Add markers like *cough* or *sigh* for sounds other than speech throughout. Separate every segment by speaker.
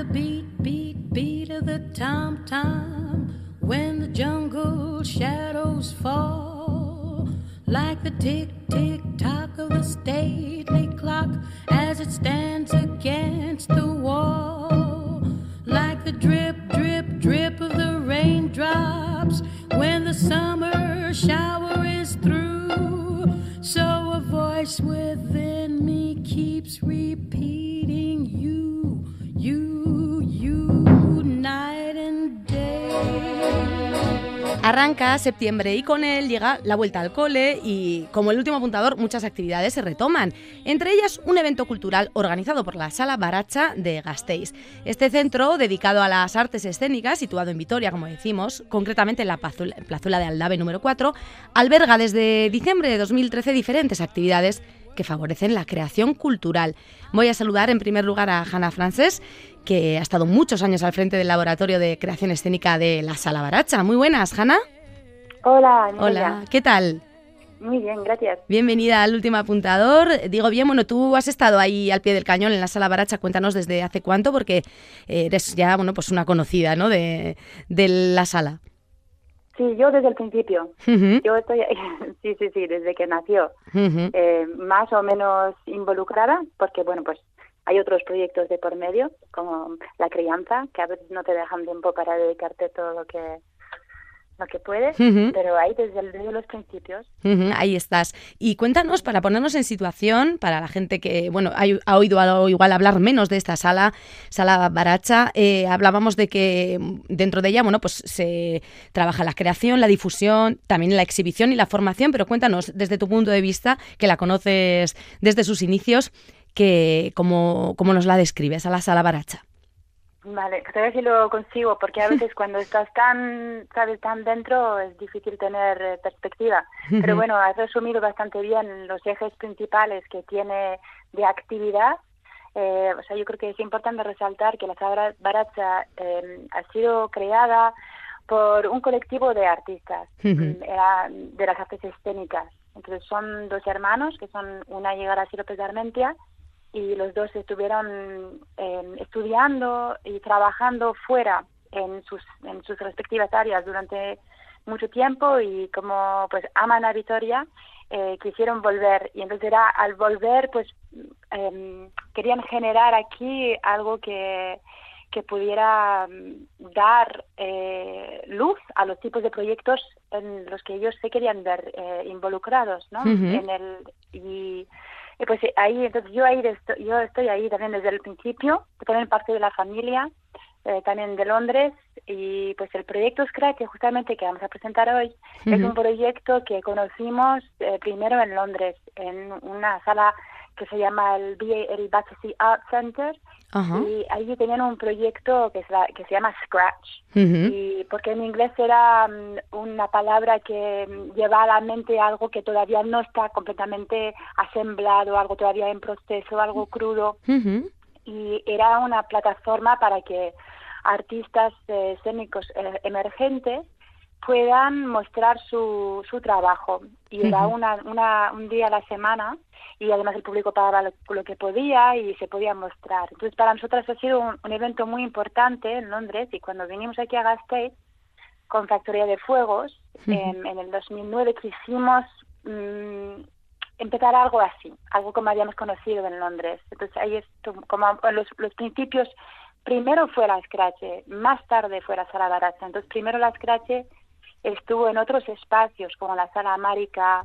Speaker 1: the beat, beat, beat of the tom tom when the jungle shadows fall, like the tick, tick, tock of the stately clock as it stands against the wall, like the drip, drip, drip of the raindrops when the summer shower is through. So a voice within
Speaker 2: Arranca septiembre y con él llega la vuelta al cole y, como el último apuntador, muchas actividades se retoman. Entre ellas, un evento cultural organizado por la Sala Baracha de Gasteiz. Este centro, dedicado a las artes escénicas, situado en Vitoria, como decimos, concretamente en la plazuela, de Aldave número 4, alberga desde diciembre de 2013 diferentes actividades que favorecen la creación cultural. Voy a saludar en primer lugar a Hanna Frances, que ha estado muchos años al frente del Laboratorio de Creación Escénica de la Sala Baracha. Muy buenas, Hanna.
Speaker 3: Hola, Emilia.
Speaker 2: Hola, ¿qué tal?
Speaker 3: Muy bien, gracias.
Speaker 2: Bienvenida al último apuntador. Digo bien, bueno, tú has estado ahí al pie del cañón en la sala Baracha. Cuéntanos desde hace cuánto, porque eres ya, bueno, pues una conocida, ¿no? De, de la sala.
Speaker 3: Sí, yo desde el principio. Yo estoy, *laughs* sí, sí, sí, desde que nació, eh, más o menos involucrada, porque bueno, pues hay otros proyectos de por medio, como la crianza, que a veces no te dejan tiempo para dedicarte todo lo que lo que puedes, pero ahí desde, el- desde los principios.
Speaker 2: Ahí estás. Y cuéntanos, para ponernos en situación, para la gente que, bueno, ha, ha oído igual hablar menos de esta sala, sala Baracha, eh, hablábamos de que dentro de ella, bueno, pues se trabaja la creación, la difusión, también la exhibición y la formación, pero cuéntanos, desde tu punto de vista, que la conoces desde sus inicios, que cómo, cómo nos la describes a la sala Baracha.
Speaker 3: Vale, a ver si lo consigo, porque a *laughs* veces cuando estás tan, sabes, tan dentro es difícil tener eh, perspectiva. Pero bueno, has resumido bastante bien los ejes principales que tiene de actividad. Eh, o sea, yo creo que es importante resaltar que la Sala Baracha eh, ha sido creada por un colectivo de artistas, *laughs* era de las artes escénicas. Entonces son dos hermanos, que son una llegada y López de Armentia, y los dos estuvieron eh, estudiando y trabajando fuera en sus, en sus respectivas áreas durante mucho tiempo y como pues aman a Vitoria, eh, quisieron volver y entonces era al volver pues em, querían generar aquí algo que que pudiera mm, dar eh, luz a los tipos de proyectos en los que ellos se querían ver eh, involucrados, ¿no? En el y, y pues ahí entonces yo ahí esto- yo estoy ahí también desde el principio, también parte de la familia, eh, también de Londres y pues el proyecto Scratch que justamente que vamos a presentar hoy es un proyecto que conocimos eh, primero en Londres en una sala que se llama el, BA el Battersea Art Center y allí tenían un proyecto que, es la- que se llama Scratch y porque en inglés era mm, una palabra que mm, lleva a la mente algo que todavía no está completamente asemblado, algo todavía en proceso, algo crudo. Y era una plataforma para que artistas eh, escénicos eh, emergentes puedan mostrar su, su trabajo y era
Speaker 2: Ujú.
Speaker 3: una, una, un día a la semana y además el público pagaba lo, lo que podía y se podía mostrar. Entonces para nosotras ha sido un, un evento muy importante en Londres y cuando vinimos aquí a Gasteiz con Factoría de Fuegos
Speaker 2: Ujú.
Speaker 3: en, en el 2009 quisimos mm, empezar algo así, algo como habíamos conocido en Londres. Entonces ahí es como los, los principios, primero fue la Scratch, más tarde fue la Sala Baracha. Entonces primero la Scratch estuvo en otros espacios como la Sala América.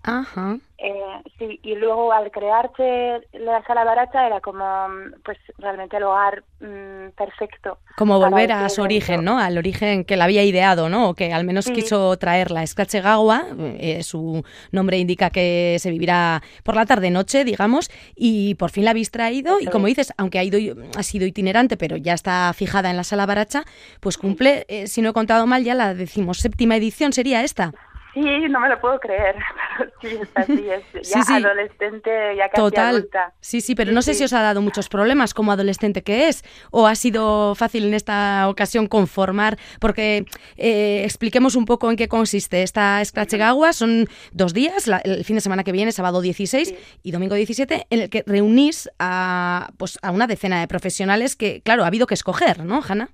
Speaker 3: Eh, sí, y luego al crearse la Sala Baracha era como mm, pues realmente el hogar mm, perfecto.
Speaker 2: Como volver a su origen. ¿no? Al origen que la había ideado, ¿no? O que al menos
Speaker 3: Sí.
Speaker 2: quiso traerla. Scratch Gawa, eh, su nombre indica que se vivirá por la tarde-noche, digamos, y por fin la habéis traído. Y como
Speaker 3: es.
Speaker 2: dices, aunque ha, ido, ha sido itinerante, pero ya está fijada en la sala Baracha, pues cumple, eh, si no he contado mal, ya la decimoséptima edición sería esta.
Speaker 3: Sí, no me lo puedo creer, pero sí, es así, es *laughs* ya adolescente, ya casi
Speaker 2: Total.
Speaker 3: adulta.
Speaker 2: Sí, sí, pero no sé si os ha dado muchos problemas como adolescente que es, o ha sido fácil en esta ocasión conformar, porque eh, expliquemos un poco en qué consiste esta Scratchegagua, son dos días, la- el fin de semana que viene, sábado 16 y domingo 17, en el que reunís a, pues, a una decena de profesionales que, claro, ha habido que escoger, ¿no, Hanna?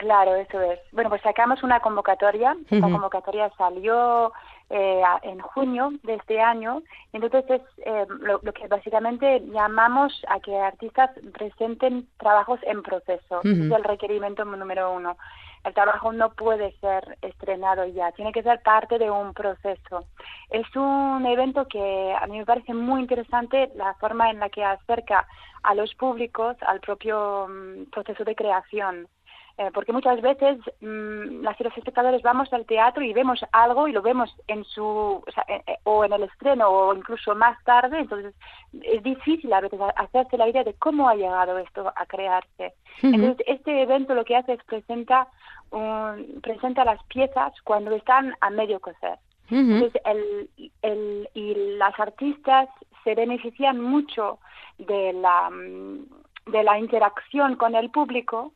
Speaker 3: Claro, eso es. Bueno, pues sacamos una convocatoria.
Speaker 2: Ujú.
Speaker 3: convocatoria salió eh, en junio de este año. Entonces es eh, lo, lo que básicamente llamamos a que artistas presenten trabajos en proceso. Es el requerimiento número uno. El trabajo no puede ser estrenado ya, tiene que ser parte de un proceso. Es un evento que a mí me parece muy interesante la forma en la que acerca a los públicos al propio mm, proceso de creación. Eh, porque muchas veces mm, las y los espectadores vamos al teatro y vemos algo y lo vemos en su o, sea, eh, eh, o en el estreno o incluso más tarde entonces es difícil a veces hacerse la idea de cómo ha llegado esto a crearse. Entonces este evento lo que hace es presenta un- presenta las piezas cuando están a medio coser. Entonces, el, el, y las artistas se benefician mucho de la, mm, de la interacción con el público,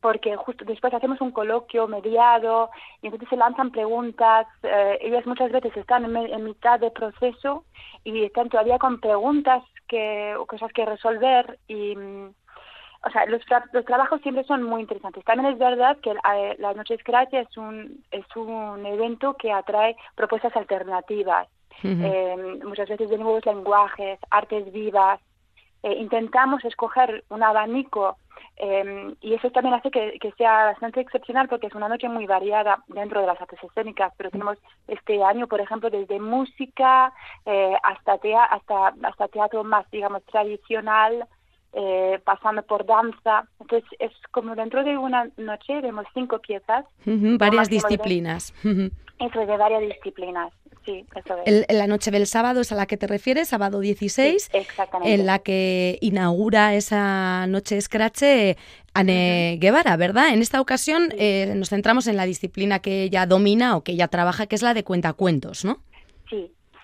Speaker 3: porque justo después hacemos un coloquio mediado y entonces se lanzan preguntas. eh, ellas muchas veces están en, en mitad de proceso y están todavía con preguntas que, o cosas que resolver y. mm, o sea, los, tra- los trabajos siempre son muy interesantes. También es verdad que eh, la Noche Scratch es un, es un evento que atrae propuestas alternativas. Eh, muchas veces de nuevos lenguajes, artes vivas. Eh, intentamos escoger un abanico eh, y eso también hace que, que sea bastante excepcional porque es una noche muy variada dentro de las artes escénicas, pero tenemos este año, por ejemplo, desde música eh, hasta, tea- hasta, hasta teatro más, digamos, tradicional, eh, pasando por danza. Entonces, es como dentro de una noche vemos cinco piezas,
Speaker 2: Varias
Speaker 3: de- de varias disciplinas. Sí, eso es.
Speaker 2: El- la noche del sábado es a la que te refieres, sábado 16,
Speaker 3: Sí, exactamente.
Speaker 2: en la que inaugura esa noche Scratch eh, Anne Guevara, ¿verdad? En esta ocasión eh, nos centramos en la disciplina que ella domina o que ella trabaja, que es la de cuentacuentos, ¿no?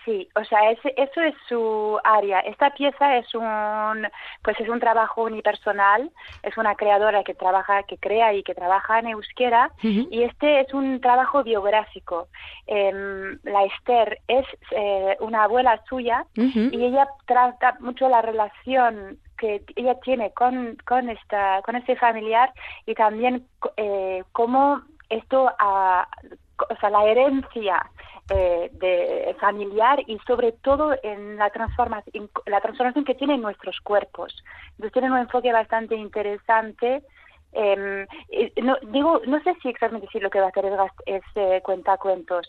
Speaker 3: Sí, o sea, ese, eso es su área. Esta pieza es un, pues es un trabajo unipersonal, es una creadora que trabaja, que crea y que trabaja en euskera, y este es un trabajo biográfico. Em, la Esther es eh, una abuela suya y ella trata mucho la relación que ella tiene con, con esta con este familiar y también eh, cómo esto ah, o sea la herencia eh, de familiar y sobre todo en la transformación la transformación que tienen nuestros cuerpos. Entonces tienen un enfoque bastante interesante. Em, eh, no digo no sé si exactamente si lo que va a hacer es, es eh, cuentacuentos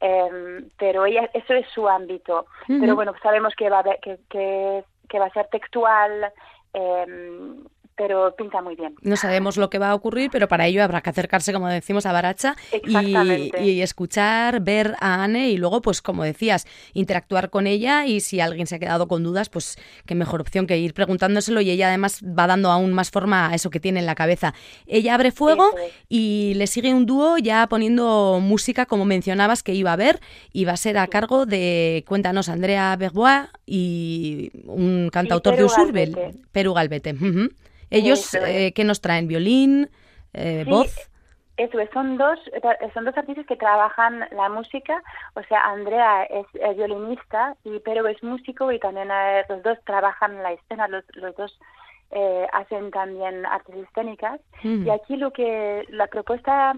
Speaker 3: em, pero ella eso es su ámbito. Pero bueno sabemos que va a haber- que, que, que va a ser textual em, pero pinta muy bien
Speaker 2: No sabemos lo que va a ocurrir, pero para ello habrá que acercarse, como decimos, a Baracha y, escuchar, ver a Anne y luego, pues como decías, interactuar con ella y si alguien se ha quedado con dudas, pues qué mejor opción que ir preguntándoselo y ella además va dando aún más forma a eso que tiene en la cabeza. Ella abre fuego
Speaker 3: es.
Speaker 2: y le sigue un dúo ya poniendo música, como mencionabas, que iba a ver y va a ser a cargo de, cuéntanos, Andrea Berbois y un cantautor de Usurbel,
Speaker 3: Galvete.
Speaker 2: Perú Galvete. Ellos, eh, ¿qué nos traen? ¿Violín? Eh,
Speaker 3: Sí,
Speaker 2: ¿Voz?
Speaker 3: Eso es, son dos, son dos artistas que trabajan la música, o sea, Andrea es, violinista y Pero es músico y también eh, los dos trabajan la escena, los, los dos eh, hacen también artes escénicas.
Speaker 2: Mm.
Speaker 3: Y aquí lo que, la propuesta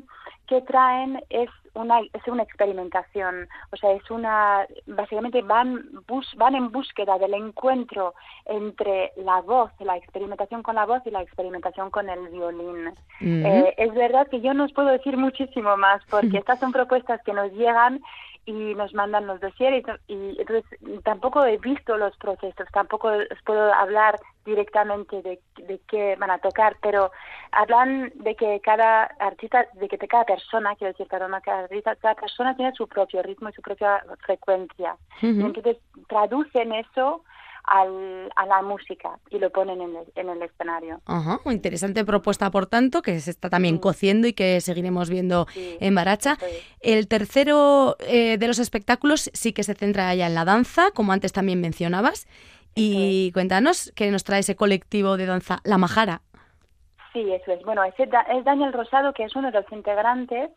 Speaker 3: que traen es una, es una experimentación, o sea, es una, básicamente van, bus, van en búsqueda del encuentro entre la voz, la experimentación con la voz y la experimentación con el violín. Eh, es verdad que yo no os puedo decir muchísimo más porque *laughs* estas son propuestas que nos llegan y nos mandan los dosieres y, y entonces tampoco he visto los procesos, tampoco os puedo hablar directamente de, de qué van a tocar, pero hablan de que cada artista, de que cada persona, quiero decir, cada, una- cada artista, cada persona tiene su propio ritmo y su propia frecuencia. Y
Speaker 2: Ujú.
Speaker 3: entonces traducen eso a la música y lo ponen en el, en el escenario.
Speaker 2: Ajá, interesante propuesta, por tanto, que se está también cociendo y que seguiremos viendo en Baracha. El tercero eh, de los espectáculos sí que se centra ya en la danza, como antes también mencionabas. Y cuéntanos qué nos trae ese colectivo de danza La Majara.
Speaker 3: Sí, eso es. Bueno, es, es Daniel Rosado, que es uno de los integrantes.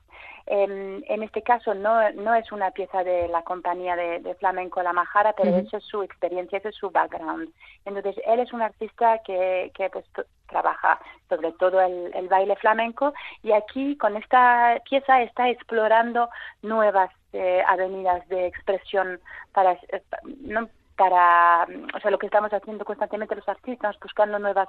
Speaker 3: en este caso no, no es una pieza de la compañía de, flamenco La Majara, pero esa es su experiencia, ese es su background. Entonces, él es un artista que, que pues, trabaja sobre todo el, el, baile flamenco y aquí con esta pieza está explorando nuevas eh, avenidas de expresión para, eh, no, para, o sea, lo que estamos haciendo constantemente los artistas, buscando nuevas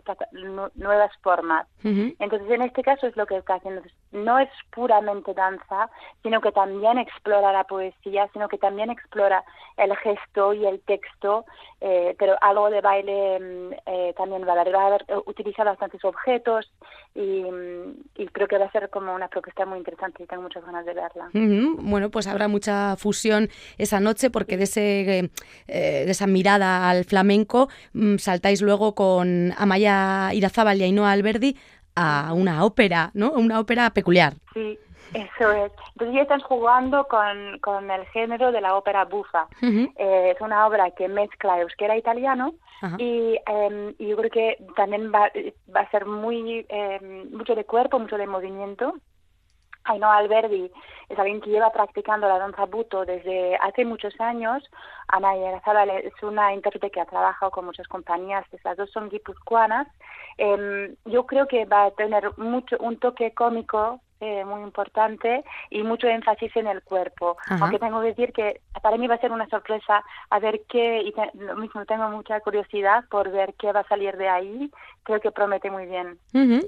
Speaker 3: nuevas formas. Entonces, en este caso es lo que está haciendo. No es puramente danza, sino que también explora la poesía, sino que también explora el gesto y el texto, eh, pero algo de baile mm, eh, también va a haber. Eh, utiliza bastantes objetos y, mm, y, creo que va a ser como una propuesta muy interesante y tengo muchas ganas de verla.
Speaker 2: Bueno, pues habrá mucha fusión esa noche porque de ese esa mirada al flamenco, mm, saltáis luego con Amaya Irazábal y Ainhoa Alberdi a una ópera, ¿no? Una ópera peculiar.
Speaker 3: Sí, eso es. Entonces ya están jugando con, con el género de la ópera bufa. Eh, es una obra que mezcla euskera e italiano y, eh, y, yo creo que también va, va a ser muy eh, mucho de cuerpo, mucho de movimiento. Ainhoa Alberdi es alguien que lleva practicando la danza buto desde hace muchos años. Ana Yerazabal es una intérprete que ha trabajado con muchas compañías, las dos son guipuzcoanas. Eh, yo creo que va a tener mucho un toque cómico eh, muy importante y mucho énfasis en el cuerpo. Aunque tengo que decir que para mí va a ser una sorpresa a ver qué, y lo mismo tengo mucha curiosidad por ver qué va a salir de ahí. Creo que promete muy bien.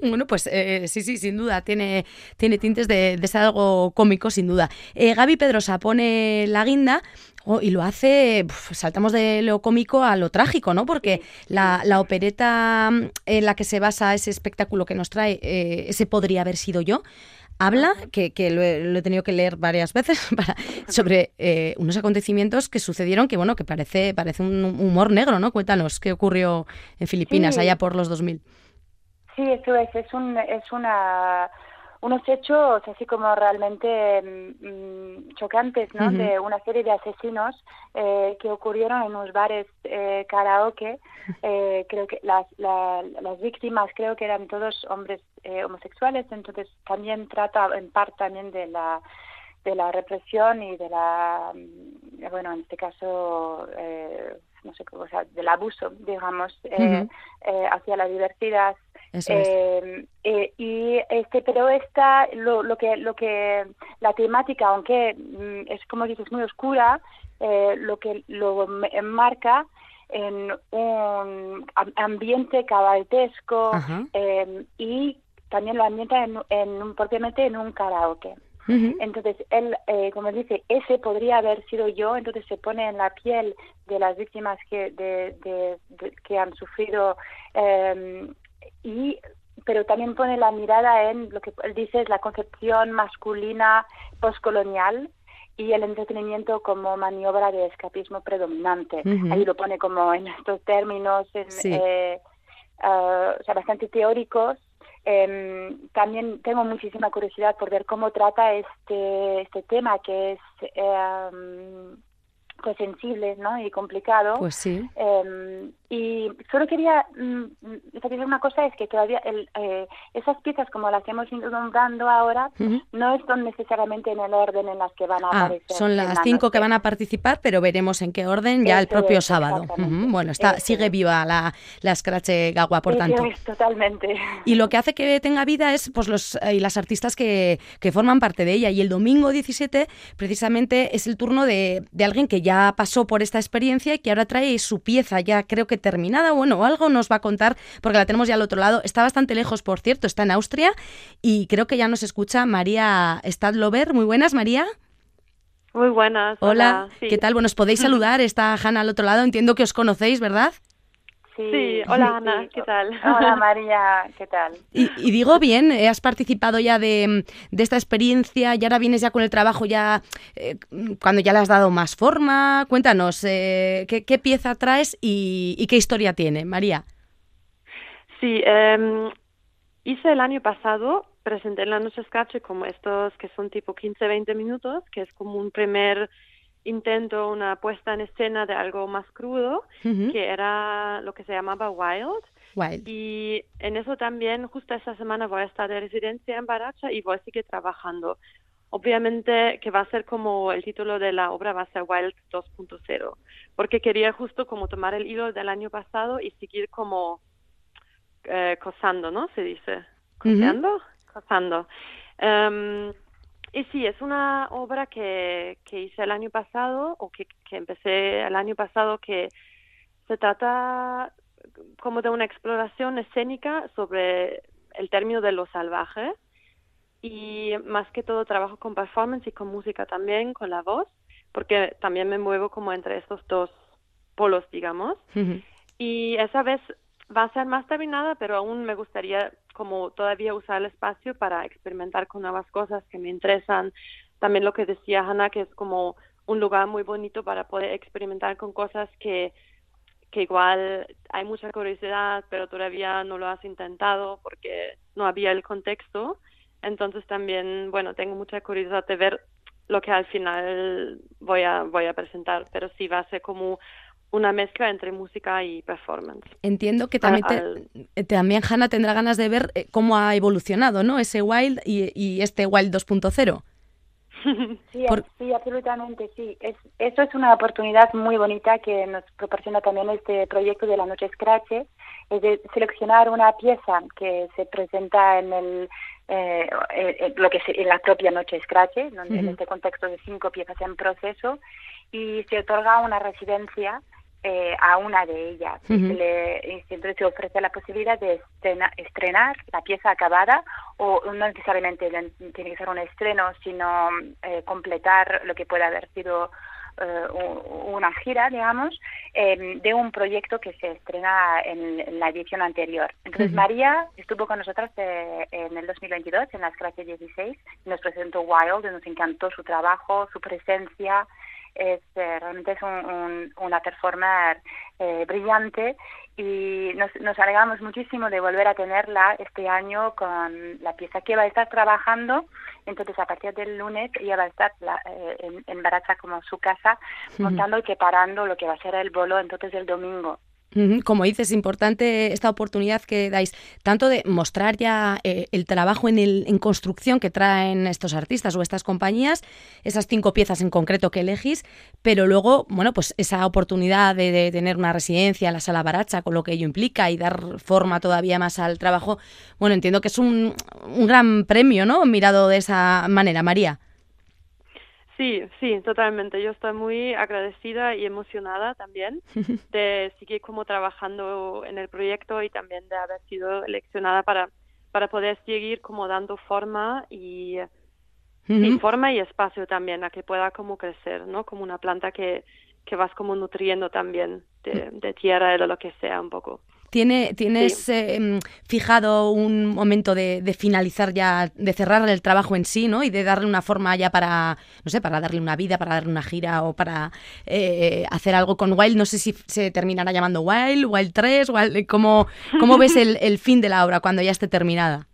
Speaker 2: Bueno, pues eh, sí, sí, sin duda, tiene, tiene tintes de, ser algo cómico, sin duda. Eh, Gaby Pedrosa pone la guinda oh, y lo hace, saltamos de lo cómico a lo trágico, ¿no? Porque la, la, opereta en la que se basa ese espectáculo que nos trae, ese podría haber sido yo, habla, que, que lo, he, tenido que leer varias veces, *laughs* para, sobre eh, unos acontecimientos que sucedieron que, bueno, que parece, parece un humor negro, ¿no? Cuéntanos qué ocurrió en Filipinas allá por los 2000.
Speaker 3: Sí, eso es, es, un, es una unos hechos así como realmente mm, chocantes, ¿no? De una serie de asesinos eh, que ocurrieron en unos bares eh, karaoke. *laughs* Eh, creo que las, las víctimas creo que eran todos hombres eh, homosexuales, entonces también trata en parte también de la de la represión y de la mm, bueno en este caso eh, no sé cómo o sea del abuso digamos eh, eh, hacia la diversidad. Eh, eh, y este pero esta lo, lo que lo que la temática aunque mm, es como dices muy oscura eh, lo que lo enmarca en un ambiente cabaltesco eh, y también lo ambienta en, en un, propiamente en un karaoke. Entonces, él, eh, como dice, ese podría haber sido yo, entonces se pone en la piel de las víctimas que, de, de, que han sufrido eh, y pero también pone la mirada en lo que él dice es la concepción masculina postcolonial y el entretenimiento como maniobra de escapismo predominante. Ahí lo pone como en estos términos, eh, ah, o sea, bastante teóricos. Em, también tengo muchísima curiosidad por ver cómo trata este, este tema que es eh, pues sensible ¿no? y complicado.
Speaker 2: Pues sí.
Speaker 3: Eh, y solo quería mm, decir una cosa, es que todavía el, eh, esas piezas como las que hemos ido nombrando ahora no están necesariamente en el orden en las que van a ah, aparecer.
Speaker 2: Son las cinco que van a participar, pero veremos en qué orden ya el propio sábado. Bueno, está sigue viva la, la Scratch Gagua, por tanto.
Speaker 3: totalmente.
Speaker 2: Y lo que hace que tenga vida es pues los eh, y las artistas que, que forman parte de ella. Y el domingo 17 precisamente es el turno de, de alguien que ya pasó por esta experiencia y que ahora trae su pieza, ya creo que terminada, bueno, algo nos va a contar porque la tenemos ya al otro lado. Está bastante lejos, por cierto, está en Austria y creo que ya nos escucha María Stadlover. Muy buenas, María.
Speaker 4: Muy buenas.
Speaker 2: Hola, ¿qué tal? Bueno, os podéis *laughs* saludar, está Hanna al otro lado, entiendo que os conocéis, ¿verdad?
Speaker 4: Sí, hola Ana, ¿qué tal? *laughs*
Speaker 3: Hola María, ¿qué tal?
Speaker 2: Y, digo bien, eh, has participado ya de, esta experiencia y ahora vienes ya con el trabajo ya eh, cuando ya le has dado más forma. Cuéntanos, eh, ¿qué, pieza traes y, qué historia tiene, María?
Speaker 4: Sí, em, hice el año pasado, presenté en la noche Scratch como estos que son tipo 15-20 minutos, que es como un primer intento una puesta en escena de algo más crudo, que era lo que se llamaba Wild. Y en eso también, justo esta semana voy a estar de residencia en Baracha y voy a seguir trabajando. Obviamente que va a ser como el título de la obra va a ser Wild 2.0, porque quería justo como tomar el hilo del año pasado y seguir como eh, cosando, ¿no? Se dice. ¿Coseando? Cosando. Em, y sí, es una obra que, que hice el año pasado o que, que empecé el año pasado que se trata como de una exploración escénica sobre el término de lo salvaje y más que todo trabajo con performance y con música también, con la voz, porque también me muevo como entre estos dos polos, digamos. Y esa vez va a ser más terminada, pero aún me gustaría como todavía usar el espacio para experimentar con nuevas cosas que me interesan. También lo que decía Hannah, que es como un lugar muy bonito para poder experimentar con cosas que, que igual hay mucha curiosidad, pero todavía no lo has intentado porque no había el contexto. Entonces también, bueno, tengo mucha curiosidad de ver lo que al final voy a, voy a presentar, pero sí va a ser como una mezcla entre música y performance.
Speaker 2: Entiendo que también, eh, también Hannah tendrá ganas de ver eh, cómo ha evolucionado, ¿no? Ese Wild y, este Wild 2.0. *laughs*
Speaker 3: Sí, sí, absolutamente, sí. Es, eso es una oportunidad muy bonita que nos proporciona también este proyecto de la Noche Scratch, es de seleccionar una pieza que se presenta en el eh, lo que en la propia Noche Scratch, en este contexto de cinco piezas en proceso, y se otorga una residencia eh, a una de ellas. le, siempre se ofrece la posibilidad de estrenar la pieza acabada o no necesariamente tiene que ser un estreno, sino eh, completar lo que puede haber sido eh, una gira, digamos, em, de un proyecto que se estrena en, la edición anterior. Entonces, María estuvo con nosotras en el 2022, en la Scratch 16, nos presentó Wild, nos encantó su trabajo, su presencia, es, eh, realmente es un, una performer eh, brillante y nos, nos alegramos muchísimo de volver a tenerla este año con la pieza que va a estar trabajando. Entonces, a partir del lunes ella va a estar eh, en, en Baracha como su casa, montando y preparando lo que va a ser el bolo entonces el domingo.
Speaker 2: Como dices, es importante esta oportunidad que dais, tanto de mostrar ya eh, el trabajo en, el, en construcción que traen estos artistas o estas compañías, esas cinco piezas en concreto que elegís, pero luego, bueno, pues esa oportunidad de, tener una residencia en la sala Baracha, con lo que ello implica y dar forma todavía más al trabajo, bueno, entiendo que es un, un gran premio, ¿no? Mirado de esa manera, María.
Speaker 4: Sí, sí, totalmente. Yo estoy muy agradecida y emocionada también *laughs* de seguir como trabajando en el proyecto y también de haber sido eleccionada para, para poder seguir como dando forma y, forma y espacio también a que pueda como crecer, ¿no? Como una planta que, que vas como nutriendo también de, de tierra o de lo que sea un poco.
Speaker 2: ¿Tiene, ¿Tienes em, fijado un momento de, finalizar ya, de cerrar el trabajo en sí, ¿no? Y de darle una forma ya para, no sé, para darle una vida, para darle una gira o para eh, hacer algo con Wild. No sé si se terminará llamando Wild, Wild 3, Wild, ¿cómo, cómo ves el, el fin de la obra cuando ya esté terminada?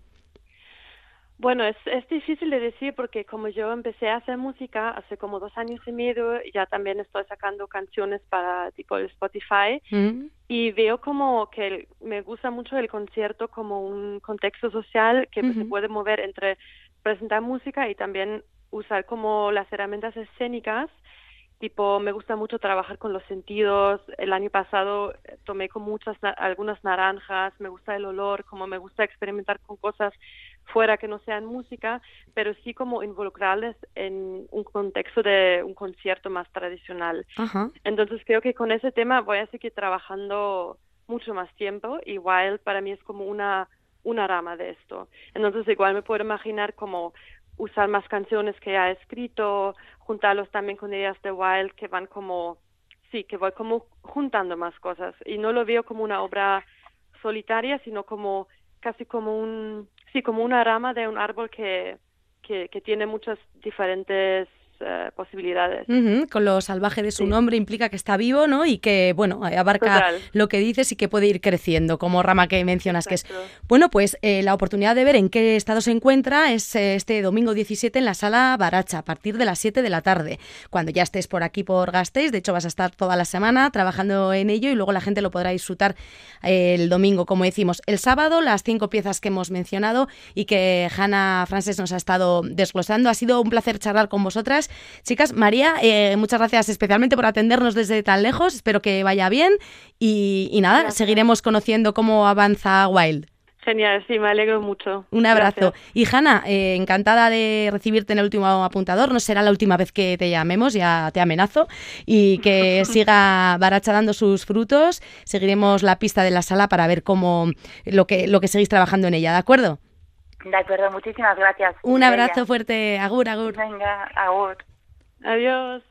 Speaker 4: Bueno, es, es difícil de decir porque como yo empecé a hacer música hace como dos años y medio, ya también estoy sacando canciones para tipo el Spotify mm. y veo como que me gusta mucho el concierto como un contexto social que se puede mover entre presentar música y también usar como las herramientas escénicas. Tipo me gusta mucho trabajar con los sentidos. El año pasado tomé con muchas algunas naranjas me gusta el olor como me gusta experimentar con cosas fuera que no sean música, pero sí como involucrarles en un contexto de un concierto más tradicional. Entonces creo que con ese tema voy a seguir trabajando mucho más tiempo y Wild para mí es como una, una rama de esto. Entonces igual me puedo imaginar como usar más canciones que ha escrito, juntarlos también con ideas de Wild que van como sí, que voy como juntando más cosas y no lo veo como una obra solitaria, sino como casi como un, sí, como una rama de un árbol que, que, que tiene muchas diferentes eh, posibilidades.
Speaker 2: Con lo salvaje de su nombre implica que está vivo, ¿no? Y que, bueno, eh, abarca lo que dices y que puede ir creciendo, como rama que mencionas que es. Bueno, pues eh, la oportunidad de ver en qué estado se encuentra es este domingo 17 en la sala Baracha, a partir de las 7 de la tarde. Cuando ya estés por aquí por Gasteiz, de hecho vas a estar toda la semana trabajando en ello y luego la gente lo podrá disfrutar el domingo, como decimos. El sábado, las cinco piezas que hemos mencionado y que Hanna Frances nos ha estado desglosando. Ha sido un placer charlar con vosotras Chicas, María, eh, muchas gracias especialmente por atendernos desde tan lejos. Espero que vaya bien y, nada, seguiremos conociendo cómo avanza Wild.
Speaker 4: Genial, sí, me alegro mucho.
Speaker 2: Un abrazo. Y Hanna, eh, encantada de recibirte en el último apuntador. No será la última vez que te llamemos, ya te amenazo. Y que *laughs* siga Baracha dando sus frutos. Seguiremos la pista de la sala para ver cómo lo que, lo que seguís trabajando en ella, ¿de acuerdo?
Speaker 3: De acuerdo, muchísimas gracias.
Speaker 2: Un abrazo fuerte. Agur, agur.
Speaker 3: Venga, agur.
Speaker 4: Adiós.